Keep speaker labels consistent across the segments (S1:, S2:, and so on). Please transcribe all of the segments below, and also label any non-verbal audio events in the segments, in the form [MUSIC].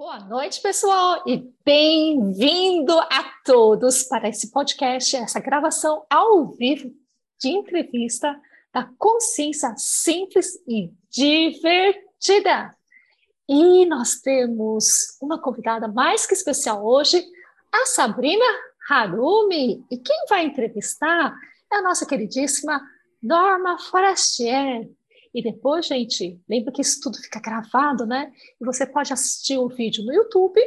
S1: Boa noite, pessoal, e bem-vindo a todos para esse podcast, essa gravação ao vivo de entrevista da consciência simples e divertida. E nós temos uma convidada mais que especial hoje, a Sabrina Harumi. E quem vai entrevistar é a nossa queridíssima Norma Forestier. E depois, gente, lembra que isso tudo fica gravado, né? E você pode assistir o vídeo no YouTube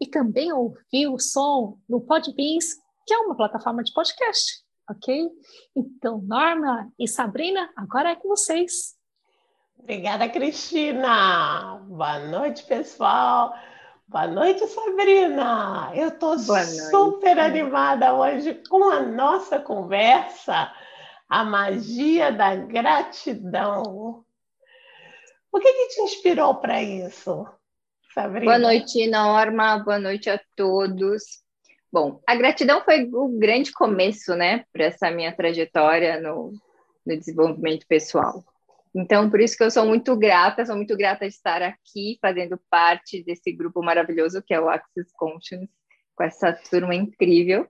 S1: e também ouvir o som no Podbeans, que é uma plataforma de podcast, ok? Então, Norma e Sabrina, agora é com vocês.
S2: Obrigada, Cristina. Boa noite, pessoal. Boa noite, Sabrina. Eu estou super animada hoje com a nossa conversa a magia da gratidão. O que, que te inspirou para isso,
S3: Sabrina? Boa noite, Norma. Boa noite a todos. Bom, a gratidão foi o grande começo, né, para essa minha trajetória no, no desenvolvimento pessoal. Então, por isso que eu sou muito grata, sou muito grata de estar aqui fazendo parte desse grupo maravilhoso que é o Access Conscience, com essa turma incrível.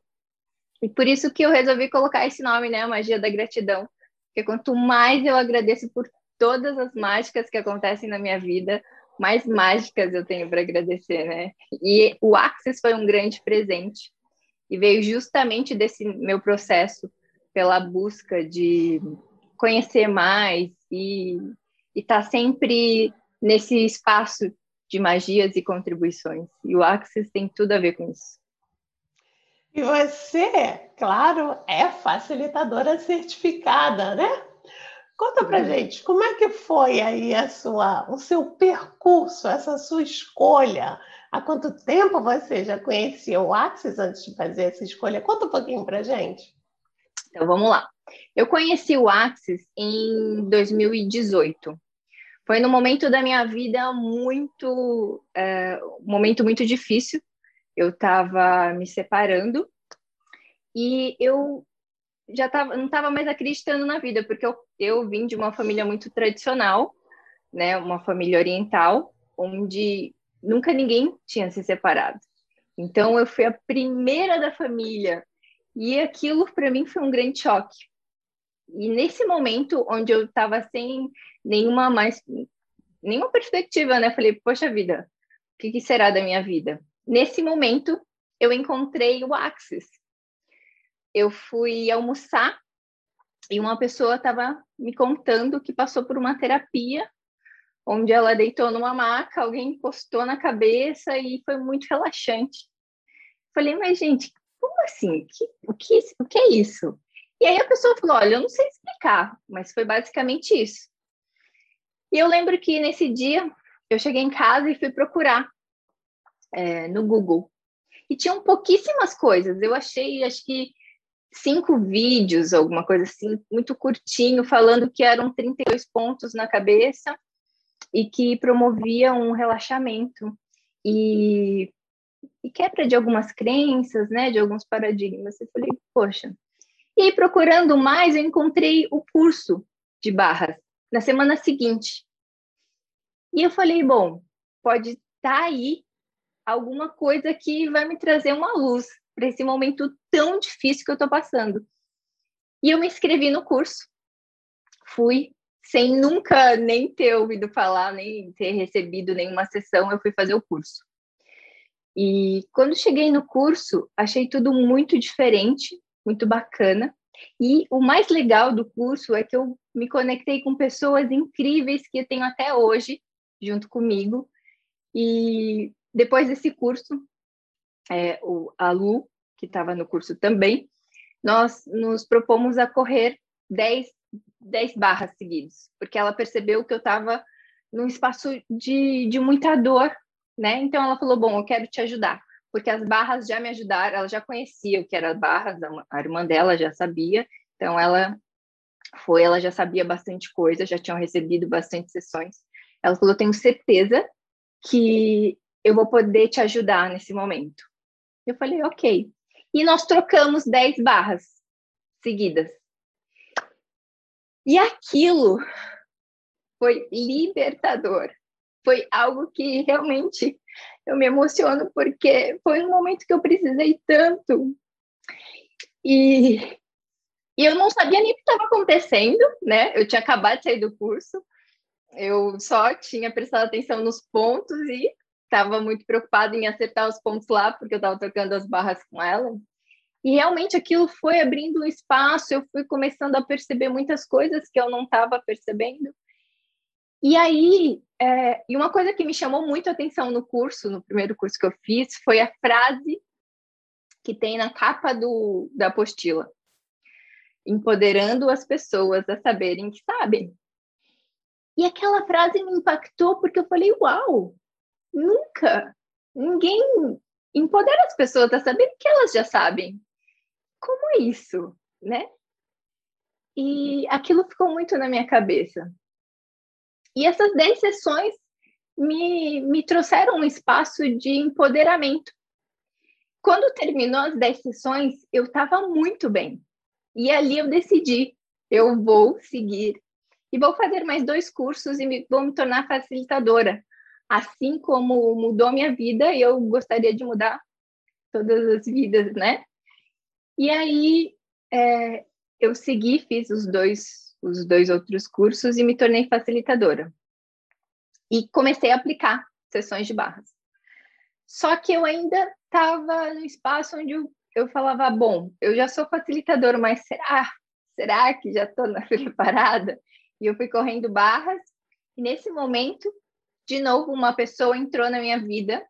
S3: E por isso que eu resolvi colocar esse nome, né? A magia da gratidão. Porque quanto mais eu agradeço por todas as mágicas que acontecem na minha vida, mais mágicas eu tenho para agradecer, né? E o Access foi um grande presente. E veio justamente desse meu processo pela busca de conhecer mais e estar tá sempre nesse espaço de magias e contribuições. E o Access tem tudo a ver com isso.
S2: E você, claro, é facilitadora certificada, né? Conta pra gente, como é que foi aí a sua, o seu percurso, essa sua escolha? Há quanto tempo você já conhecia o Axis antes de fazer essa escolha? Conta um pouquinho pra gente.
S3: Então vamos lá. Eu conheci o Axis em 2018. Foi num momento da minha vida muito, é, um momento muito difícil, eu estava me separando e eu já tava, não estava mais acreditando na vida, porque eu, eu vim de uma família muito tradicional, né, uma família oriental, onde nunca ninguém tinha se separado. Então eu fui a primeira da família e aquilo para mim foi um grande choque. E nesse momento onde eu estava sem nenhuma mais nenhuma perspectiva, né, falei, poxa vida, o que, que será da minha vida? Nesse momento, eu encontrei o Axis. Eu fui almoçar e uma pessoa estava me contando que passou por uma terapia onde ela deitou numa maca, alguém encostou na cabeça e foi muito relaxante. Falei, mas gente, como assim? o, que, o que é isso? E aí a pessoa falou: olha, eu não sei explicar, mas foi basicamente isso. E eu lembro que nesse dia eu cheguei em casa e fui procurar é, no Google. E tinham pouquíssimas coisas. Eu achei, acho que cinco vídeos, alguma coisa assim, muito curtinho, falando que eram 32 pontos na cabeça e que promovia um relaxamento e, e quebra de algumas crenças, né, de alguns paradigmas. Eu falei, poxa. E procurando mais, eu encontrei o curso de barras na semana seguinte. E eu falei, bom, pode estar tá aí alguma coisa que vai me trazer uma luz para esse momento tão difícil que eu estou passando. E eu me inscrevi no curso. Fui sem nunca nem ter ouvido falar, nem ter recebido nenhuma sessão, eu fui fazer o curso. E quando cheguei no curso, achei tudo muito diferente, muito bacana. E o mais legal do curso é que eu me conectei com pessoas incríveis que eu tenho até hoje junto comigo. E depois desse curso, é, o, a Lu, que estava no curso também, nós nos propomos a correr 10, 10 barras seguidas, porque ela percebeu que eu estava num espaço de, de muita dor, né? Então ela falou: Bom, eu quero te ajudar, porque as barras já me ajudaram, ela já conhecia o que era barras, a irmã dela já sabia, então ela foi, ela já sabia bastante coisa, já tinham recebido bastante sessões. Ela falou: Tenho certeza que eu vou poder te ajudar nesse momento. Eu falei, ok. E nós trocamos 10 barras seguidas. E aquilo foi libertador. foi algo que realmente eu me emociono porque foi um momento que eu precisei tanto. E, e eu não sabia nem o que estava acontecendo, né? Eu tinha acabado de sair do curso, eu só tinha prestado atenção nos pontos e estava muito preocupada em acertar os pontos lá, porque eu estava trocando as barras com ela. E realmente aquilo foi abrindo um espaço, eu fui começando a perceber muitas coisas que eu não estava percebendo. E aí, é, e uma coisa que me chamou muito a atenção no curso, no primeiro curso que eu fiz, foi a frase que tem na capa do, da apostila. Empoderando as pessoas a saberem que sabem. E aquela frase me impactou porque eu falei, uau, nunca ninguém empodera as pessoas a saberem que elas já sabem. Como é isso, né? E aquilo ficou muito na minha cabeça. E essas 10 sessões me, me trouxeram um espaço de empoderamento. Quando terminou as 10 sessões, eu estava muito bem. E ali eu decidi, eu vou seguir e vou fazer mais dois cursos e me, vou me tornar facilitadora. Assim como mudou minha vida, eu gostaria de mudar todas as vidas, né? E aí é, eu segui, fiz os dois os dois outros cursos e me tornei facilitadora. E comecei a aplicar sessões de barras. Só que eu ainda estava no espaço onde eu, eu falava, bom, eu já sou facilitadora, mas será? Será que já estou [LAUGHS] preparada? E eu fui correndo barras, e nesse momento, de novo, uma pessoa entrou na minha vida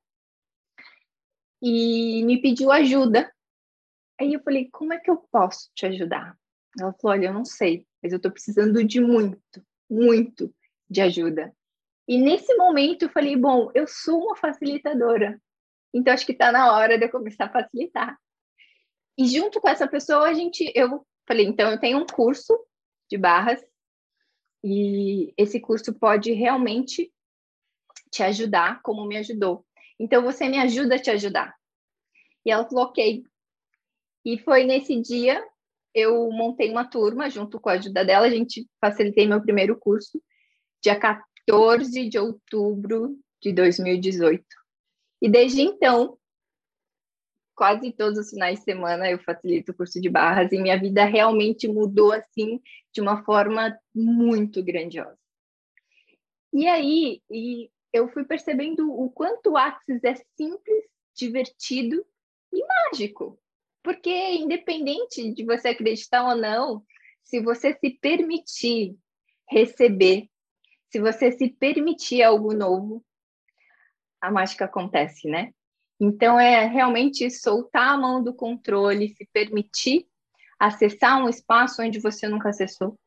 S3: e me pediu ajuda. Aí eu falei, como é que eu posso te ajudar? Ela falou, olha, eu não sei mas eu estou precisando de muito, muito de ajuda. E nesse momento eu falei, bom, eu sou uma facilitadora, então acho que está na hora de eu começar a facilitar. E junto com essa pessoa a gente, eu falei, então eu tenho um curso de barras e esse curso pode realmente te ajudar como me ajudou. Então você me ajuda a te ajudar. E ela falou, ok. E foi nesse dia eu montei uma turma junto com a ajuda dela, a gente facilitei meu primeiro curso, dia 14 de outubro de 2018. E desde então, quase todos os finais de semana eu facilito o curso de barras e minha vida realmente mudou assim de uma forma muito grandiosa. E aí, e eu fui percebendo o quanto o Axis é simples, divertido e mágico. Porque, independente de você acreditar ou não, se você se permitir receber, se você se permitir algo novo, a mágica acontece, né? Então, é realmente soltar a mão do controle, se permitir acessar um espaço onde você nunca acessou.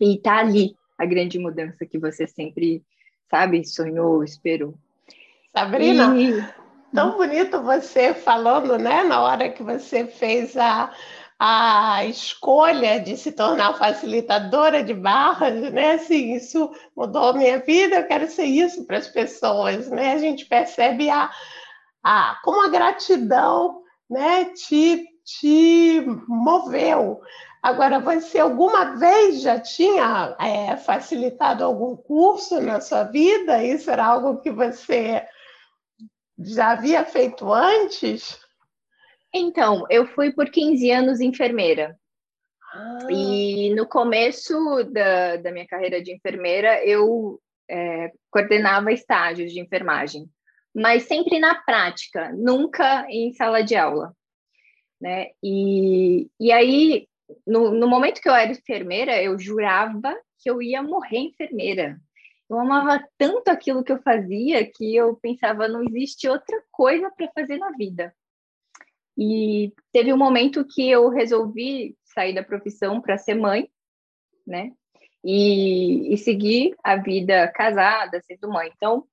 S3: E tá ali a grande mudança que você sempre, sabe, sonhou, esperou.
S2: Sabrina, e... Tão bonito você falando, né, na hora que você fez a, a escolha de se tornar facilitadora de barras, né? Assim, isso mudou a minha vida, eu quero ser isso para as pessoas, né? A gente percebe a, a como a gratidão, né, te, te moveu. Agora, você alguma vez já tinha é, facilitado algum curso na sua vida? Isso era algo que você já havia feito antes?
S3: Então, eu fui por 15 anos enfermeira. Ah. E no começo da, da minha carreira de enfermeira, eu é, coordenava estágios de enfermagem, mas sempre na prática, nunca em sala de aula. Né? E, e aí, no, no momento que eu era enfermeira, eu jurava que eu ia morrer enfermeira eu amava tanto aquilo que eu fazia que eu pensava, não existe outra coisa para fazer na vida. E teve um momento que eu resolvi sair da profissão para ser mãe, né? E, e seguir a vida casada, sendo mãe. Então,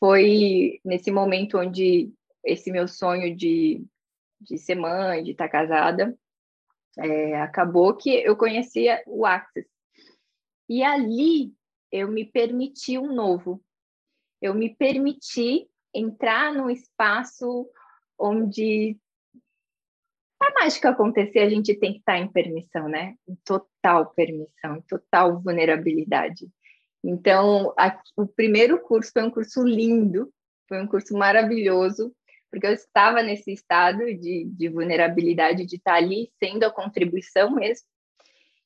S3: foi nesse momento onde esse meu sonho de, de ser mãe, de estar casada, é, acabou que eu conhecia o Access. E ali eu me permiti um novo. Eu me permiti entrar num espaço onde a mágica acontecer, a gente tem que estar em permissão, né? Em total permissão, em total vulnerabilidade. Então, a, o primeiro curso foi um curso lindo, foi um curso maravilhoso, porque eu estava nesse estado de, de vulnerabilidade, de estar ali sendo a contribuição mesmo.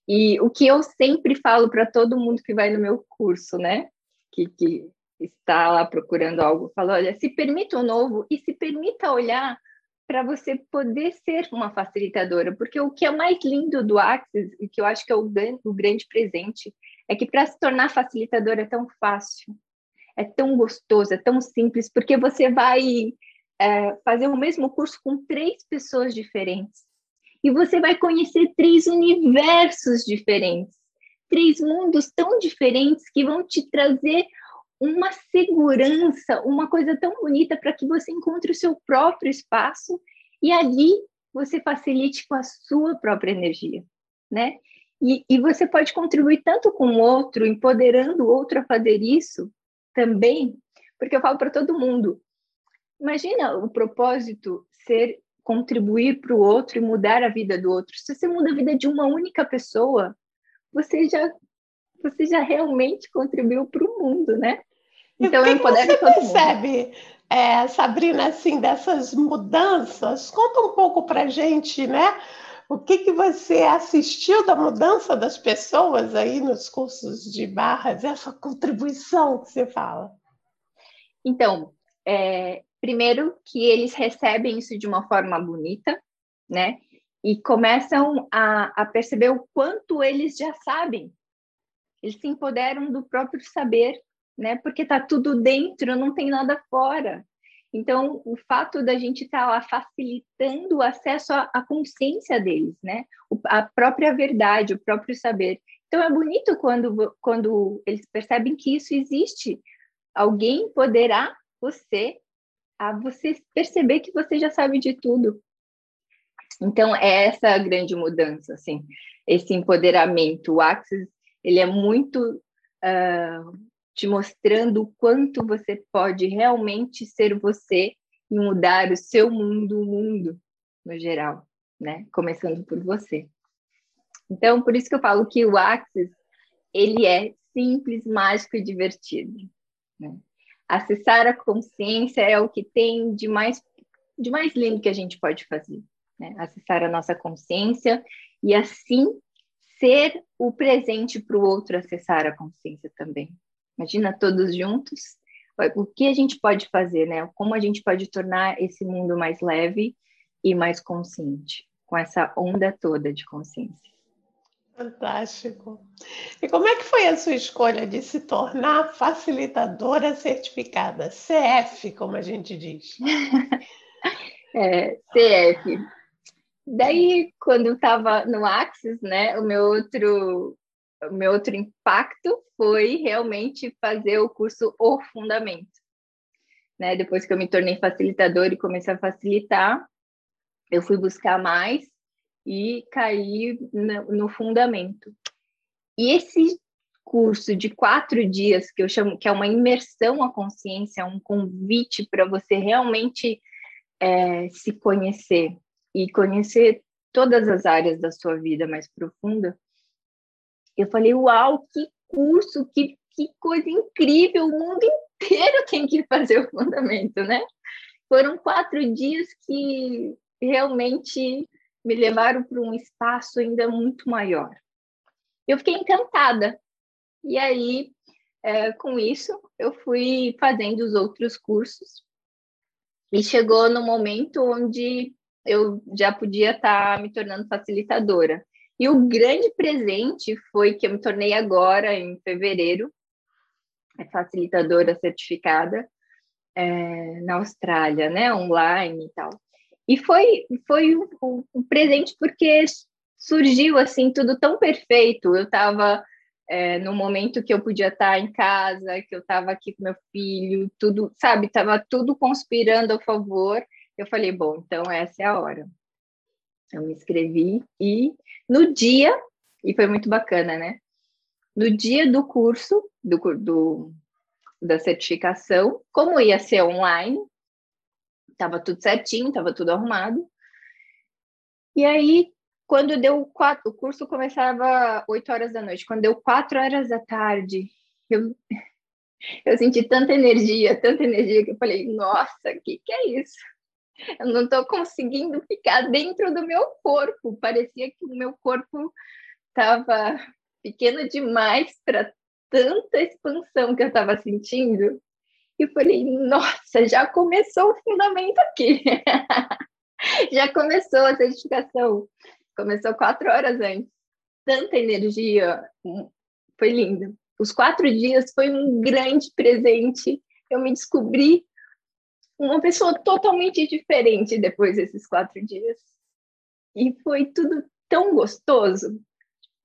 S3: E o que eu sempre falo para todo mundo que vai no meu curso, né? Que, que está lá procurando algo, falo, olha, se permita o novo e se permita olhar para você poder ser uma facilitadora, porque o que é mais lindo do Axis, e que eu acho que é o, o grande presente, é que para se tornar facilitadora é tão fácil, é tão gostoso, é tão simples, porque você vai é, fazer o mesmo curso com três pessoas diferentes, e você vai conhecer três universos diferentes, três mundos tão diferentes que vão te trazer uma segurança, uma coisa tão bonita para que você encontre o seu próprio espaço e ali você facilite com a sua própria energia, né? E, e você pode contribuir tanto com o outro, empoderando o outro a fazer isso também, porque eu falo para todo mundo, imagina o propósito ser contribuir para o outro e mudar a vida do outro. Se você muda a vida de uma única pessoa, você já você já realmente contribuiu para o mundo, né?
S2: Então, e o que, que você percebe, é, Sabrina, assim, dessas mudanças? Conta um pouco para gente, né? O que, que você assistiu da mudança das pessoas aí nos cursos de barras, essa contribuição que você fala?
S3: Então, é, primeiro que eles recebem isso de uma forma bonita, né? E começam a, a perceber o quanto eles já sabem eles se empoderam do próprio saber, né? Porque tá tudo dentro, não tem nada fora. Então, o fato da gente estar tá lá facilitando o acesso à, à consciência deles, né? O, a própria verdade, o próprio saber. Então, é bonito quando, quando eles percebem que isso existe. Alguém poderá você a você perceber que você já sabe de tudo. Então, é essa grande mudança, assim, esse empoderamento. O Axis ele é muito uh, te mostrando o quanto você pode realmente ser você e mudar o seu mundo, o mundo no geral, né? Começando por você. Então, por isso que eu falo que o Axis, ele é simples, mágico e divertido. Né? Acessar a consciência é o que tem de mais, de mais lindo que a gente pode fazer. Né? Acessar a nossa consciência e assim ser o presente para o outro acessar a consciência também. Imagina todos juntos. O que a gente pode fazer, né? Como a gente pode tornar esse mundo mais leve e mais consciente, com essa onda toda de consciência.
S2: Fantástico. E como é que foi a sua escolha de se tornar facilitadora certificada? CF, como a gente diz. [LAUGHS]
S3: é, CF. Daí, quando eu estava no Axis, né, o meu outro, o meu outro impacto foi realmente fazer o curso O Fundamento. Né? Depois que eu me tornei facilitador e comecei a facilitar, eu fui buscar mais e no, no fundamento. E esse curso de quatro dias, que eu chamo que é uma imersão à consciência, um convite para você realmente é, se conhecer, e conhecer todas as áreas da sua vida mais profunda, eu falei, uau, que curso, que, que coisa incrível, o mundo inteiro tem que fazer o fundamento, né? Foram quatro dias que realmente me levaram para um espaço ainda muito maior. Eu fiquei encantada. E aí, é, com isso, eu fui fazendo os outros cursos. E chegou no momento onde eu já podia estar tá me tornando facilitadora. E o grande presente foi que eu me tornei agora, em fevereiro, é facilitadora certificada é, na Austrália, né, online e tal. E foi, foi um, um presente porque surgiu assim tudo tão perfeito. Eu estava é, no momento que eu podia estar tá em casa, que eu estava aqui com meu filho, tudo, sabe, estava tudo conspirando a favor. Eu falei, bom, então essa é a hora. Eu me inscrevi e no dia, e foi muito bacana, né? No dia do curso, do, do da certificação, como ia ser online, estava tudo certinho, estava tudo arrumado. E aí, quando deu quatro, o curso começava 8 horas da noite, quando deu 4 horas da tarde, eu, eu senti tanta energia, tanta energia, que eu falei, nossa, o que, que é isso? Eu não estou conseguindo ficar dentro do meu corpo. Parecia que o meu corpo estava pequeno demais para tanta expansão que eu estava sentindo. E falei, nossa, já começou o fundamento aqui. [LAUGHS] já começou a certificação. Começou quatro horas antes. Tanta energia. Foi lindo. Os quatro dias foi um grande presente. Eu me descobri uma pessoa totalmente diferente depois desses quatro dias. E foi tudo tão gostoso.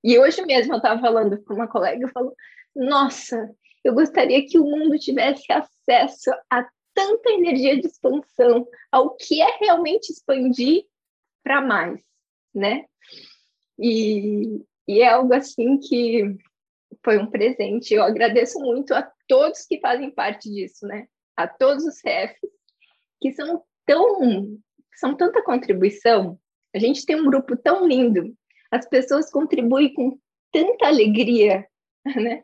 S3: E hoje mesmo eu estava falando com uma colega, eu falo, nossa, eu gostaria que o mundo tivesse acesso a tanta energia de expansão, ao que é realmente expandir para mais, né? E, e é algo assim que foi um presente. Eu agradeço muito a todos que fazem parte disso, né? A todos os CFs que são tão são tanta contribuição. A gente tem um grupo tão lindo. As pessoas contribuem com tanta alegria, [LAUGHS] né?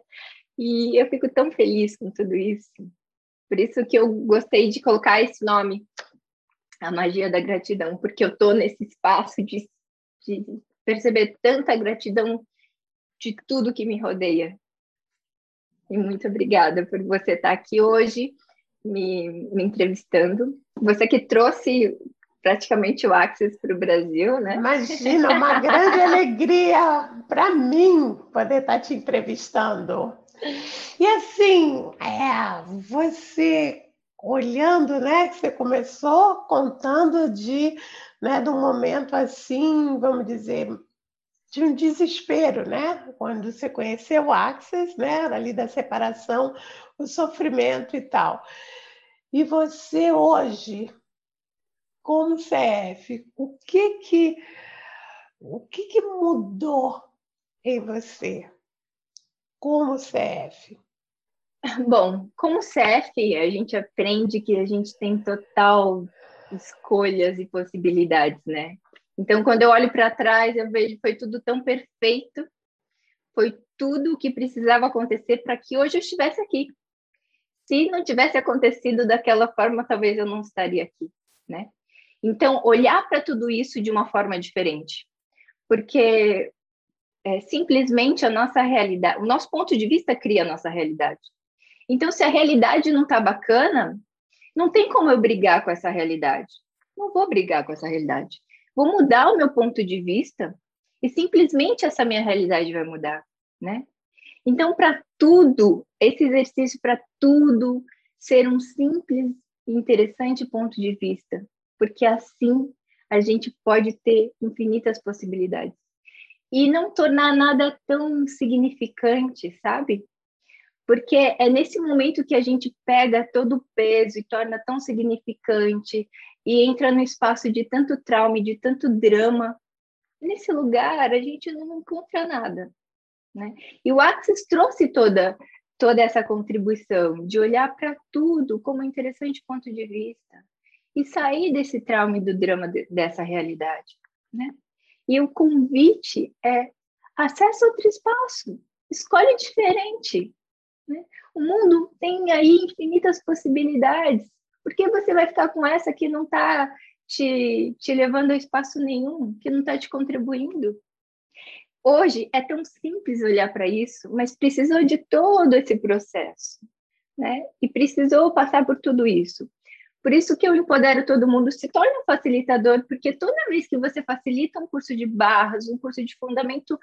S3: E eu fico tão feliz com tudo isso. Por isso que eu gostei de colocar esse nome, a magia da gratidão, porque eu estou nesse espaço de, de perceber tanta gratidão de tudo que me rodeia. E muito obrigada por você estar aqui hoje me, me entrevistando. Você que trouxe praticamente o Access para o Brasil, né?
S2: Imagina, uma grande [LAUGHS] alegria para mim poder estar te entrevistando. E assim, é, você olhando, né, que você começou contando de, né, de um momento assim, vamos dizer, de um desespero, né? Quando você conheceu o Access, né, ali da separação, o sofrimento e tal. E você hoje, como CF, o que que o que que mudou em você? Como CF?
S3: Bom, como CF, a gente aprende que a gente tem total escolhas e possibilidades, né? Então, quando eu olho para trás, eu vejo que foi tudo tão perfeito, foi tudo o que precisava acontecer para que hoje eu estivesse aqui. Se não tivesse acontecido daquela forma, talvez eu não estaria aqui, né? Então, olhar para tudo isso de uma forma diferente. Porque é, simplesmente a nossa realidade, o nosso ponto de vista cria a nossa realidade. Então, se a realidade não está bacana, não tem como eu brigar com essa realidade. Não vou brigar com essa realidade. Vou mudar o meu ponto de vista e simplesmente essa minha realidade vai mudar, né? Então, para tudo, esse exercício para tudo ser um simples e interessante ponto de vista, porque assim a gente pode ter infinitas possibilidades e não tornar nada tão significante, sabe? Porque é nesse momento que a gente pega todo o peso e torna tão significante e entra no espaço de tanto trauma, de tanto drama. Nesse lugar a gente não encontra nada, né? E o Axis trouxe toda toda essa contribuição de olhar para tudo como um interessante ponto de vista e sair desse trauma e do drama de, dessa realidade, né? E o convite é acessa outro espaço, escolhe diferente. Né? O mundo tem aí infinitas possibilidades. Por que você vai ficar com essa que não está te, te levando a espaço nenhum, que não está te contribuindo? Hoje é tão simples olhar para isso, mas precisou de todo esse processo, né? E precisou passar por tudo isso. Por isso que eu empodero todo mundo, se torna um facilitador, porque toda vez que você facilita um curso de barras, um curso de fundamento,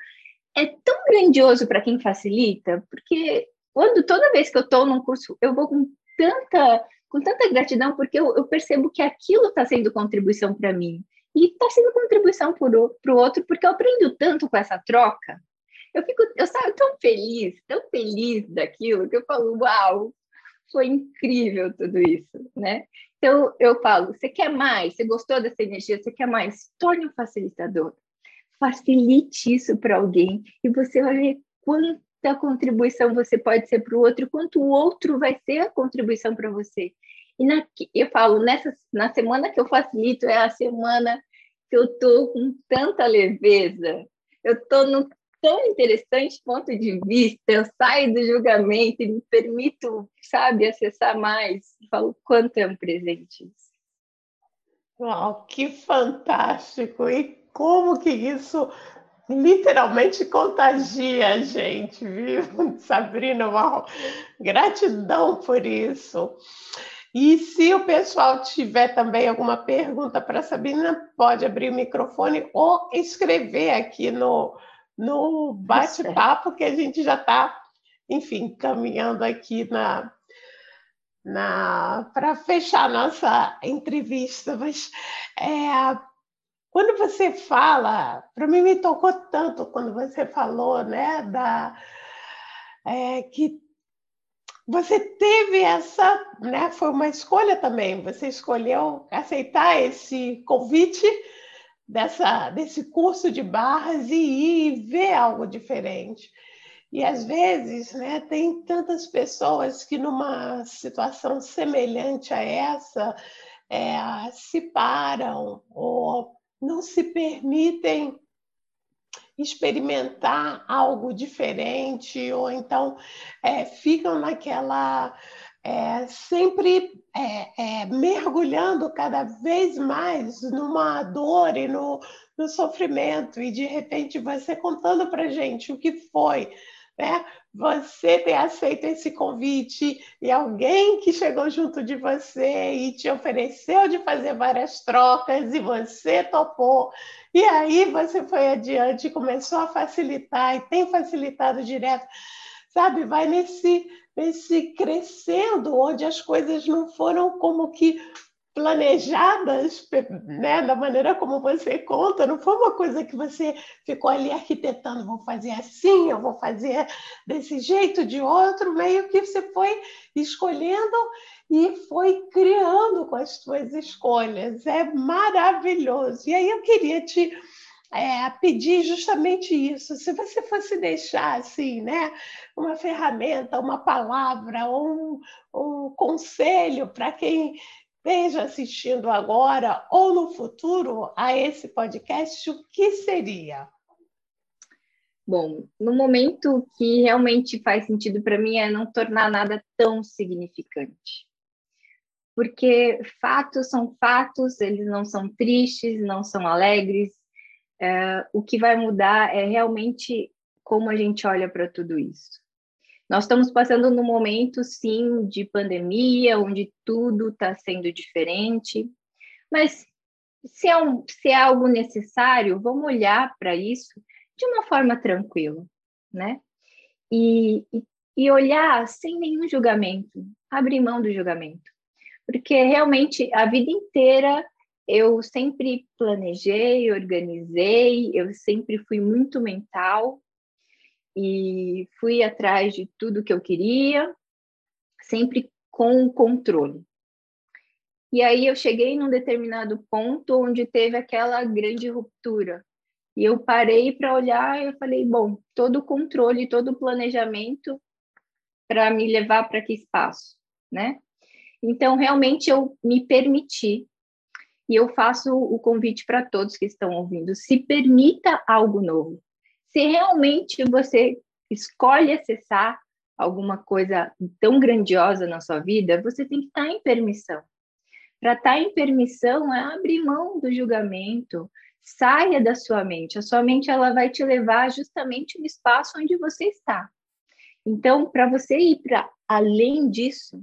S3: é tão grandioso para quem facilita, porque quando toda vez que eu estou num curso, eu vou com tanta, com tanta gratidão, porque eu, eu percebo que aquilo está sendo contribuição para mim. E está sendo contribuição para o outro, porque eu aprendo tanto com essa troca. Eu fico, eu saio tão feliz, tão feliz daquilo, que eu falo, uau, foi incrível tudo isso, né? Então, eu falo, você quer mais? Você gostou dessa energia? Você quer mais? Torne um facilitador. Facilite isso para alguém e você vai ver quanta contribuição você pode ser para o outro, quanto o outro vai ser a contribuição para você. E na, eu falo, nessa, na semana que eu facilito, é a semana que eu estou com tanta leveza, eu estou tão interessante ponto de vista, eu saio do julgamento e me permito, sabe, acessar mais. Falo quanto é um presente.
S2: Uau, que fantástico! E como que isso literalmente contagia a gente, viu? [LAUGHS] Sabrina, uau, gratidão por isso. E se o pessoal tiver também alguma pergunta para Sabrina, pode abrir o microfone ou escrever aqui no, no bate-papo, que a gente já está, enfim, caminhando aqui na, na para fechar nossa entrevista. Mas é, quando você fala, para mim me tocou tanto quando você falou, né, da é, que você teve essa, né? Foi uma escolha também. Você escolheu aceitar esse convite dessa, desse curso de barras e ir e ver algo diferente. E às vezes, né, tem tantas pessoas que numa situação semelhante a essa é, se param ou não se permitem experimentar algo diferente, ou então é, ficam naquela. É, sempre é, é, mergulhando cada vez mais numa dor e no, no sofrimento, e de repente você contando para gente o que foi né? Você ter aceito esse convite e alguém que chegou junto de você e te ofereceu de fazer várias trocas e você topou. E aí você foi adiante, começou a facilitar e tem facilitado direto. Sabe, vai nesse nesse crescendo onde as coisas não foram como que planejadas, né, da maneira como você conta, não foi uma coisa que você ficou ali arquitetando, vou fazer assim, eu vou fazer desse jeito, de outro, meio que você foi escolhendo e foi criando com as suas escolhas. É maravilhoso. E aí eu queria te é, pedir justamente isso. Se você fosse deixar assim, né, uma ferramenta, uma palavra, um, um conselho para quem esteja assistindo agora ou no futuro a esse podcast, o que seria?
S3: Bom, no momento que realmente faz sentido para mim é não tornar nada tão significante. Porque fatos são fatos, eles não são tristes, não são alegres. É, o que vai mudar é realmente como a gente olha para tudo isso. Nós estamos passando num momento, sim, de pandemia, onde tudo está sendo diferente, mas se é, um, se é algo necessário, vamos olhar para isso de uma forma tranquila, né? E, e, e olhar sem nenhum julgamento, abrir mão do julgamento. Porque realmente a vida inteira eu sempre planejei, organizei, eu sempre fui muito mental, e fui atrás de tudo que eu queria, sempre com controle. E aí eu cheguei num determinado ponto onde teve aquela grande ruptura. E eu parei para olhar e eu falei, bom, todo o controle, todo o planejamento para me levar para que espaço, né? Então, realmente eu me permiti. E eu faço o convite para todos que estão ouvindo, se permita algo novo se realmente você escolhe acessar alguma coisa tão grandiosa na sua vida, você tem que estar em permissão. Para estar em permissão é abrir mão do julgamento, saia da sua mente. A sua mente ela vai te levar justamente no espaço onde você está. Então, para você ir para além disso,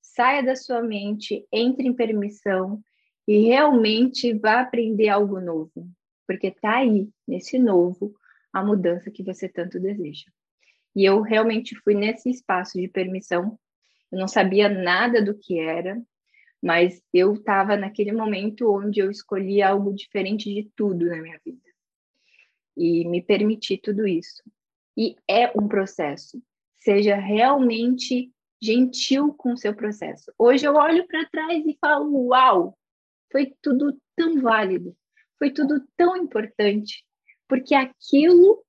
S3: saia da sua mente, entre em permissão e realmente vá aprender algo novo, porque está aí nesse novo a mudança que você tanto deseja. E eu realmente fui nesse espaço de permissão. Eu não sabia nada do que era, mas eu estava naquele momento onde eu escolhi algo diferente de tudo na minha vida. E me permiti tudo isso. E é um processo. Seja realmente gentil com o seu processo. Hoje eu olho para trás e falo: Uau, foi tudo tão válido, foi tudo tão importante porque aquilo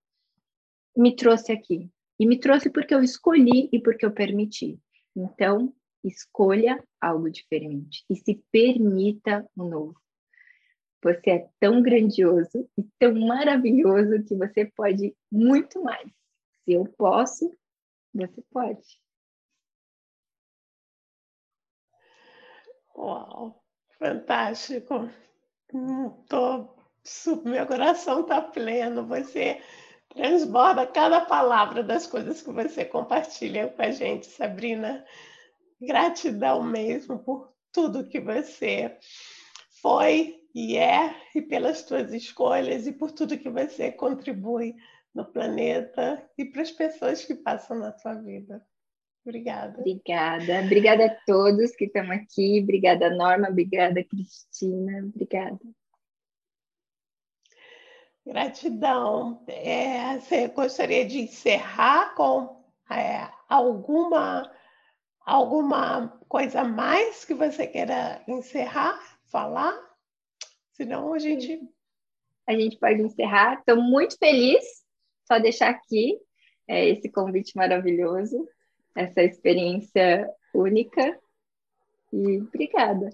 S3: me trouxe aqui. E me trouxe porque eu escolhi e porque eu permiti. Então, escolha algo diferente e se permita o um novo. Você é tão grandioso e tão maravilhoso que você pode muito mais. Se eu posso, você pode.
S2: Uau, fantástico. Hum, tô, meu coração está pleno. Você transborda cada palavra das coisas que você compartilha com a gente, Sabrina. Gratidão mesmo por tudo que você foi e é, e pelas tuas escolhas, e por tudo que você contribui no planeta e para as pessoas que passam na sua vida. Obrigada.
S3: Obrigada. Obrigada a todos que estão aqui. Obrigada, Norma. Obrigada, Cristina. Obrigada.
S2: Gratidão. É, você gostaria de encerrar com é, alguma, alguma coisa mais que você queira encerrar, falar? Senão a gente.
S3: A gente pode encerrar. Estou muito feliz. Só deixar aqui é, esse convite maravilhoso, essa experiência única. E obrigada.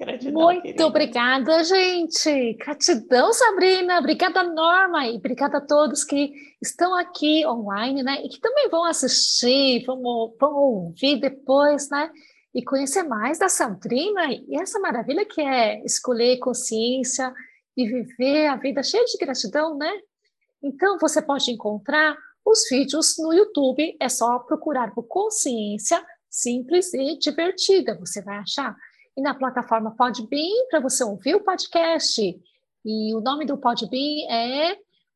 S1: Gratidão, Muito querida. obrigada, gente. Gratidão, Sabrina. Obrigada, Norma. E obrigada a todos que estão aqui online, né? E que também vão assistir, vão, vão ouvir depois, né? E conhecer mais da Sabrina e essa maravilha que é escolher consciência e viver a vida cheia de gratidão, né? Então, você pode encontrar os vídeos no YouTube, é só procurar por consciência simples e divertida, você vai achar e na plataforma Podbean para você ouvir o podcast. E o nome do Podbean é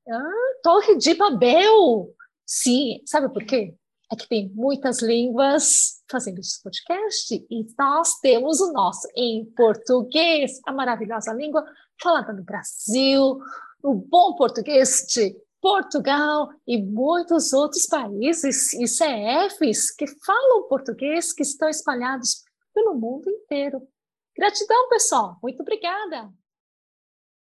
S1: ah, Torre de Babel. Sim, sabe por quê? É que tem muitas línguas fazendo esse podcast e nós temos o nosso em português, a maravilhosa língua falada no Brasil, o bom português de Portugal e muitos outros países e CFs que falam português que estão espalhados pelo mundo inteiro. Gratidão, pessoal. Muito obrigada.